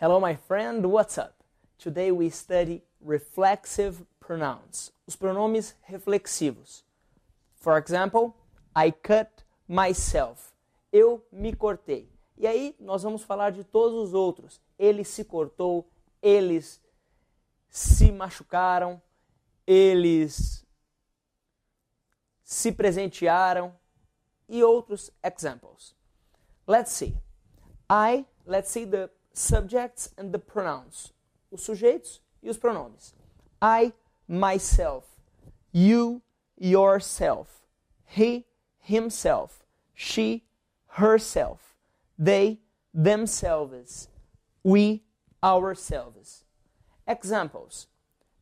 Hello, my friend, what's up? Today we study reflexive pronouns, os pronomes reflexivos. For example, I cut myself. Eu me cortei. E aí nós vamos falar de todos os outros. Ele se cortou, eles se machucaram, eles se presentearam e outros examples. Let's see. I, let's see the subjects and the pronouns. Os sujeitos e os pronomes. I, myself. You, yourself. He, himself. She, herself. They, themselves. We, ourselves. Examples.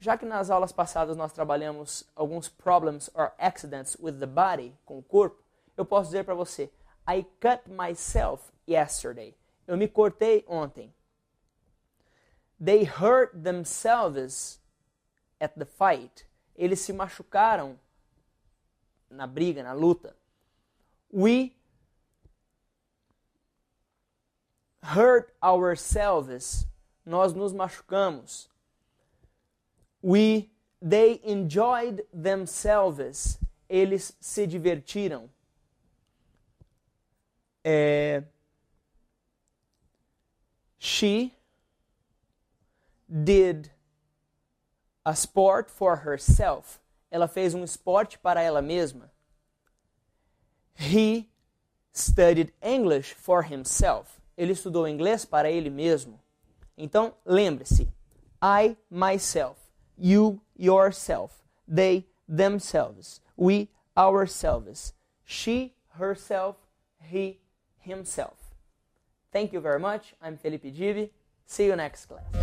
Já que nas aulas passadas nós trabalhamos alguns problems or accidents with the body, com o corpo, eu posso dizer para você: I cut myself yesterday. Eu me cortei ontem. They hurt themselves at the fight. Eles se machucaram na briga, na luta. We hurt ourselves. Nós nos machucamos. We they enjoyed themselves. Eles se divertiram. É, she did a sport for herself. Ela fez um esporte para ela mesma. He studied English for himself. Ele estudou inglês para ele mesmo. Então, lembre-se: I, myself. You, yourself. They, themselves. We, ourselves. She, herself. He, himself. Thank you very much. I'm Felipe Divi. See you next class.